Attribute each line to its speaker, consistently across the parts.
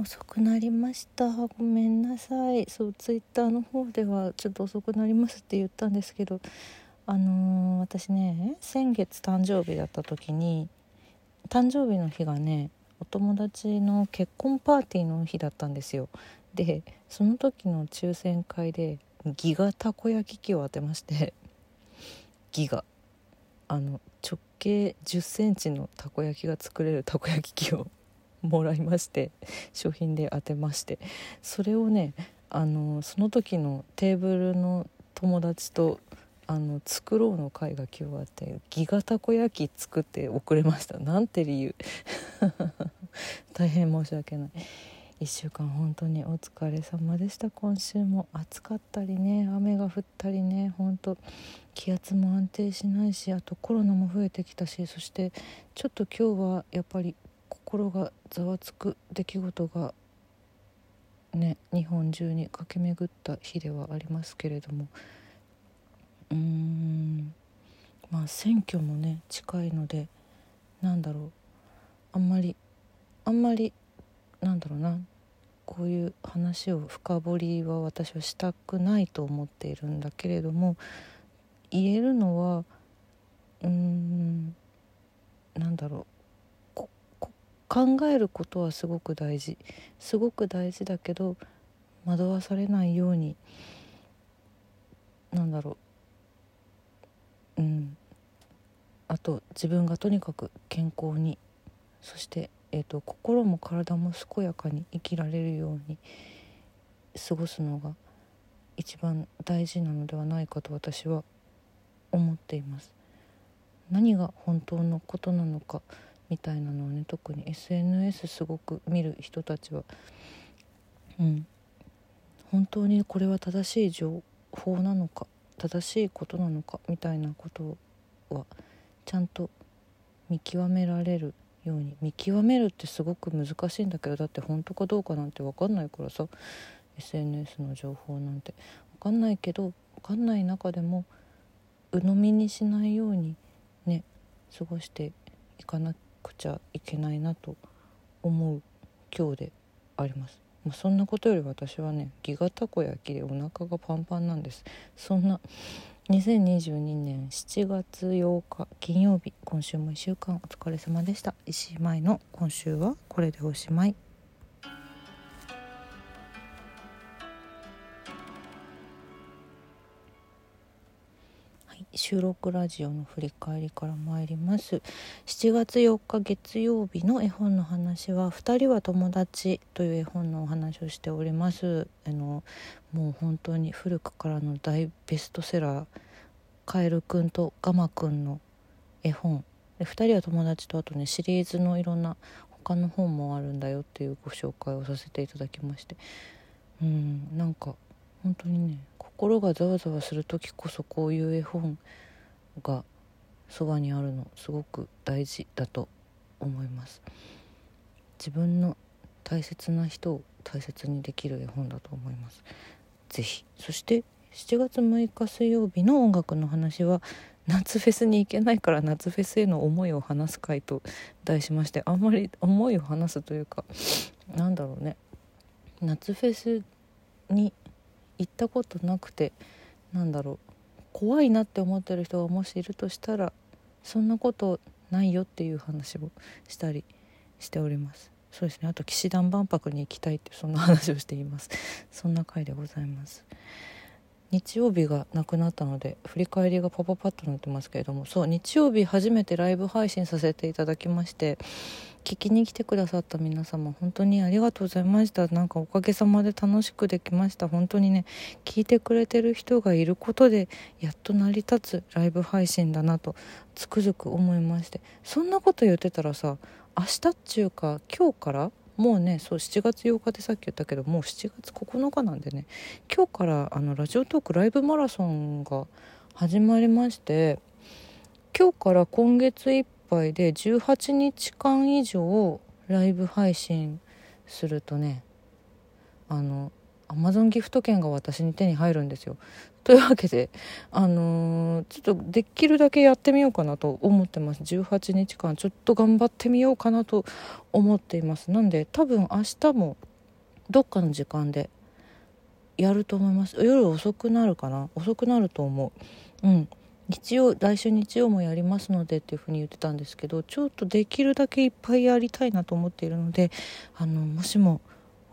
Speaker 1: 遅くなりました。ごめんなさい。そうツイッターの方ではちょっと遅くなりますって言ったんですけどあのー、私ね先月誕生日だった時に誕生日の日がねお友達の結婚パーティーの日だったんですよ。でその時の抽選会でギガたこ焼き器を当てましてギガ。あの直径1 0センチのたこ焼きが作れるたこ焼き器をもらいまして商品で当てまして。それをねあのその時のテーブルの友達とあの作ろうの会が今日あってギガたこ焼き作って送れました。なんて理由。大変申し訳ない。1週間本当にお疲れ様でした。今週も暑かったりね雨が降ったりね本当気圧も安定しないしあとコロナも増えてきたしそしてちょっと今日はやっぱり心がざわつく出来事がね日本中に駆け巡った日ではありますけれども。うーん。まあ選挙もね近いのでなんだろう。あんまりあんまりなんだろうな。こういう話を深掘りは私はしたくないと思っているんだけれども言えるのはうーん。なんだろう。考えることはすごく大事。すごく大事だけど惑わされないようになんだろう。うん。あと自分がとにかく健康にそして、えーと、心も体も健やかに生きられるように過ごすのが一番大事なのではないかと私は思っています。何が本当のことなのかみたいなのをね特に SNS すごく見る人たちはうん。本当にこれは正しい情報なのか正しいことなのかみたいなことはちゃんと見極められるように見極めるってすごく難しいんだけどだって本当かどうかなんて分かんないからさ SNS の情報なんて。分かんないけど分かんない中でも鵜呑みにしないようにね過ごしていかなきゃくちゃいけないなと思う今日であります、まあ、そんなことより私はねギガたこ焼きでお腹がパンパンなんです。そんな2022年7月8日金曜日今週も1週間お疲れ様でした。石井舞の今週はこれでおしまい。収録ラジオの振り返りから参ります。7月4日月曜日の絵本の話は「2人は友達」という絵本のお話をしております。あのもう本当に古くからの大ベストセラーカエルくんとガマくんの絵本。で2人は友達とあとねシリーズのいろんな他の本もあるんだよっていうご紹介をさせていただきまして。うんなんか本当にね心がざわざわする時こそこういう絵本がそばにあるのすごく大事だと思います。自分の大切な人を大切にできる絵本だと思います。是非そして7月6日水曜日の音楽の話は夏フェスに行けないから夏フェスへの思いを話す会と題しましてあんまり思いを話すというかなんだろうね。夏フェスに行ったことなくてなんだろう怖いなって思ってる人がもしいるとしたらそんなことないよっていう話をしたりしております。そうですね。あと騎士団万博に行きたいってそんな話をしています。そんな回でございます。日曜日がなくなったので振り返りがパパパッとなってますけれどもそう日曜日初めてライブ配信させていただきまして聞きに来てくださった皆様本当にありがとうございました。なんかおかげさまで楽しくできました。本当にね聞いてくれてる人がいることでやっと成り立つライブ配信だなとつくづく思いまして。そんなこと言ってたらさ明日っちゅうか今日からもうねそう7月8日でさっき言ったけどもう7月9日なんでね今日からあのラジオトークライブマラソンが始まりまして今日から今月いっぱいで18日間以上ライブ配信するとねあのアマゾンギフト券が私に手に入るんですよ。というわけで、あのー、ちょっとできるだけやってみようかなと思ってます。18日間ちょっと頑張ってみようかなと思っています。なんで多分明日もどっかの時間でやると思います。夜遅くなるかな？遅くなると思う。うん。日曜来週日曜もやりますのでっていうふうに言ってたんですけどちょっとできるだけいっぱいやりたいなと思っているのであのもしも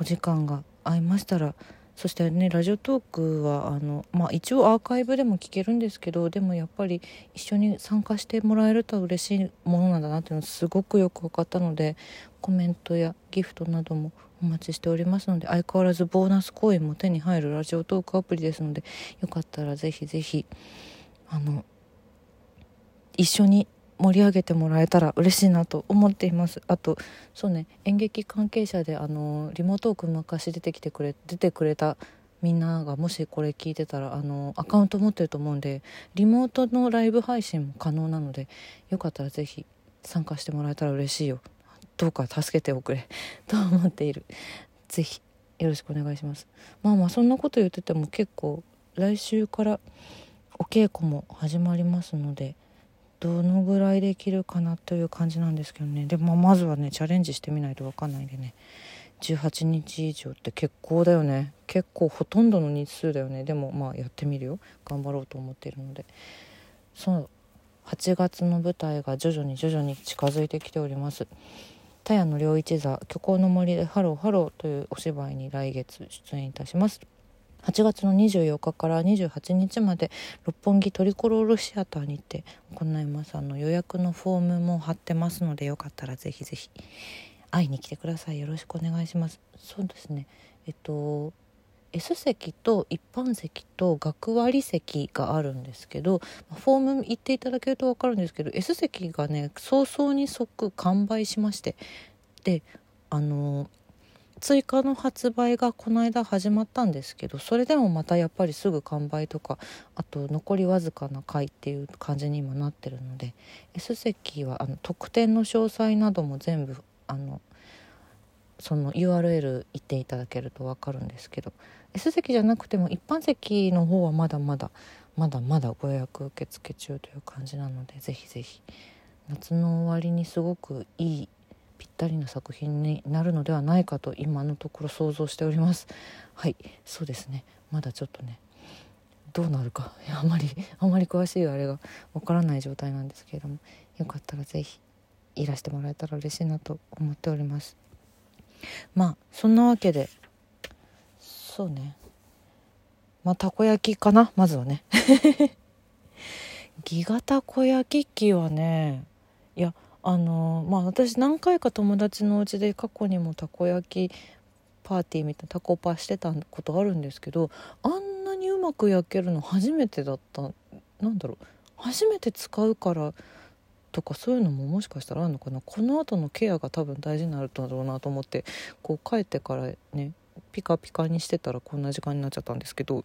Speaker 1: お時間が合いましたらそしてねラジオトークはあの、まあ、一応アーカイブでも聞けるんですけどでもやっぱり一緒に参加してもらえると嬉しいものなんだなっていうのすごくよく分かったのでコメントやギフトなどもお待ちしておりますので相変わらずボーナスコインも手に入るラジオトークアプリですのでよかったらぜひぜひあの一緒に盛り上げてもらえたら嬉しいなと思っています。あとそうね演劇関係者であのリモートーク昔出てきてくれ出てくれたみんながもしこれ聞いてたらあのアカウント持ってると思うんでリモートのライブ配信も可能なのでよかったら是非参加してもらえたら嬉しいよ。どうか助けておくれ。と思っている。是非よろしくお願いします。まあまあそんなこと言ってても結構来週からお稽古も始まりますのでどのぐらいできるかなという感じなんですけどね。でもまずはねチャレンジしてみないと分かんないんでね。18日以上って結構だよね。結構ほとんどの日数だよね。でもまあやってみるよ。頑張ろうと思っているので。そう。8月の舞台が徐々に徐々に近づいてきております。田谷の良一座虚構の森でハローハローというお芝居に来月出演いたします。8月の24日から28日まで六本木トリコロールシアターにて行いますあの予約のフォームも貼ってますのでよかったらぜひぜひ会いに来てください。よろしくお願いします。そうですね。えっと S 席と一般席と学割席があるんですけどフォーム行っていただけると分かるんですけど S 席がね早々に即完売しましてであの追加の発売がこの間始まったんですけどそれでもまたやっぱりすぐ完売とかあと残りわずかな回っていう感じに今なってるので S 席はあの特典の詳細なども全部あのその URL 行っていただけると分かるんですけど S 席じゃなくても一般席の方はまだまだまだまだご予約受付中という感じなのでぜひぜひ。夏の終わりにすごくいいぴったりな作品になるのではないかと今のところ想像しております。はいそうですね。まだちょっとねどうなるか あまりあまり詳しいあれがわからない状態なんですけれどもよかったら是非いらしてもらえたら嬉しいなと思っております。まあそんなわけでそうね。まあたこ焼きかな？まずはね。ギガたこ焼き器はねいやあのまあ私何回か友達のお家で過去にもたこ焼きパーティーみたいなタコパしてたことあるんですけどあんなにうまく焼けるの初めてだった。なんだろう。初めて使うからとかそういうのももしかしたらあるのかな。この後のケアが多分大事になるんだろうなと思ってこう帰ってからねピカピカにしてたらこんな時間になっちゃったんですけど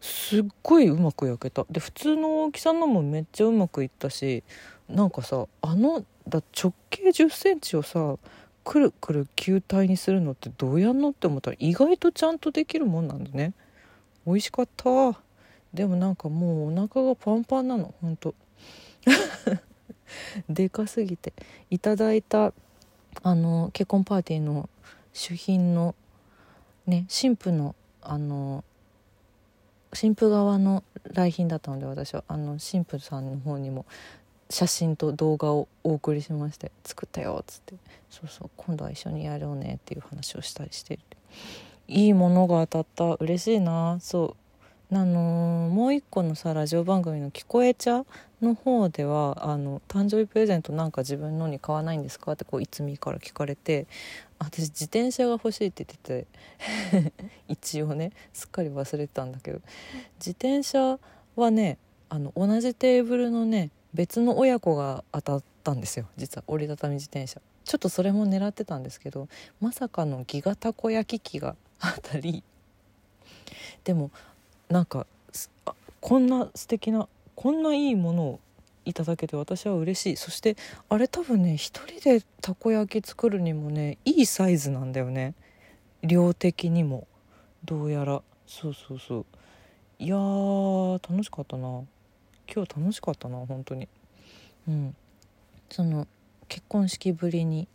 Speaker 1: すっごいうまく焼けた。で普通の大きさのもめっちゃうまくいったしなんかさあのだ直径1 0センチをさくるくる球体にするのってどうやんのって思ったら意外とちゃんとできるもんなんだね。美味しかった。でもなんかもうお腹がパンパンなの。ほんと。でかすぎて。いただいたあの結婚パーティーの主賓のね新婦のあの新婦側の来賓だったので私は。あの新婦さんの方にも。写真と動画をお送りしまして「作ったよ」っつって「そうそう今度は一緒にやろうね」っていう話をしたりしていいものが当たった。嬉しいな。そう。あのもう一個のさラジオ番組の「聞こえ茶」の方ではあの誕生日プレゼントなんか自分のに買わないんですか？ってこういつみから聞かれて私自転車が欲しいって言ってて。一応ねすっかり忘れてたんだけど。自転車はねあの同じテーブルのね別の親子が当たったんですよ実は折りたたみ自転車。ちょっとそれも狙ってたんですけどまさかのギガたこ焼き器が当たり。でもなんかこんな素敵なこんないいものをいただけて私は嬉しい。そしてあれ多分ね一人でたこ焼き作るにもねいいサイズなんだよね。量的にも。どうやら。そうそうそう。いやー楽しかったな。今日楽しかったな本当に。うん。その結婚式ぶりに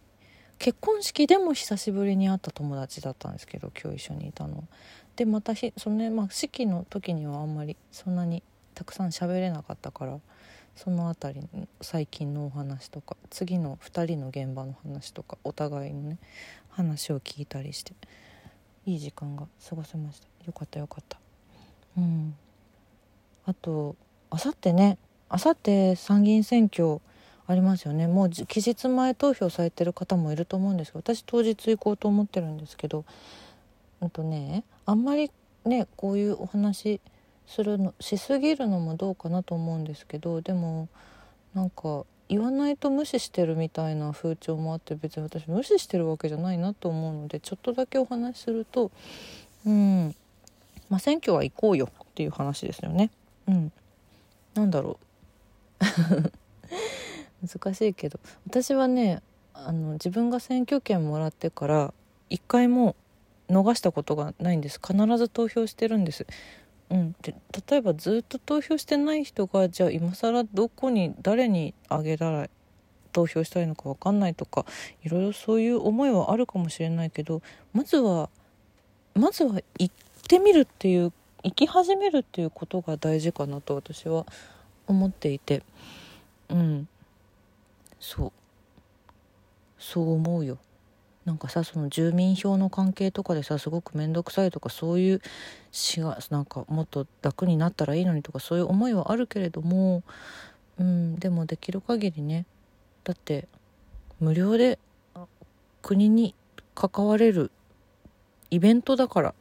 Speaker 1: 結婚式でも久しぶりに会った友達だったんですけど今日一緒にいたの。でまたそのね、まあ、式の時にはあんまりそんなにたくさん喋れなかったからその辺りの最近のお話とか次の2人の現場の話とかお互いのね話を聞いたりしていい時間が過ごせました。よかったよかった。うん。あとあさってねあさって参議院選挙ありますよねもう期日前投票されてる方もいると思うんですけど私当日行こうと思ってるんですけどうんとねあんまりねこういうお話するのしすぎるのもどうかなと思うんですけどでもなんか言わないと無視してるみたいな風潮もあって別に私無視してるわけじゃないなと思うのでちょっとだけお話しするとうんまあ選挙は行こうよっていう話ですよね。うん、なんだろう。難しいけど私はねあの自分が選挙権もらってから一回も逃したことがないんです。必ず投票してるんです。うん、で例えばずっと投票してない人がじゃあ今更どこに誰にあげたら投票したいのか分かんないとかいろいろそういう思いはあるかもしれないけどまずはまずは行ってみるっていう行き始めるっていうことが大事かなと私は思っていて。うん。そう。そう思うよ。なんかさその住民票の関係とかでさすごく面倒くさいとかそういう死がなんかもっと楽になったらいいのにとかそういう思いはあるけれども、うん、でもできる限りねだって無料で国に関われるイベントだから。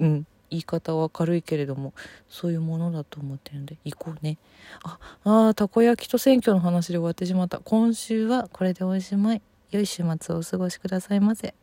Speaker 1: うん。言い方は軽いけれどもそういうものだと思ってるんで行こうね。ああたこ焼きと選挙の話で終わってしまった。今週はこれでおしまい。良い週末をお過ごしくださいませ。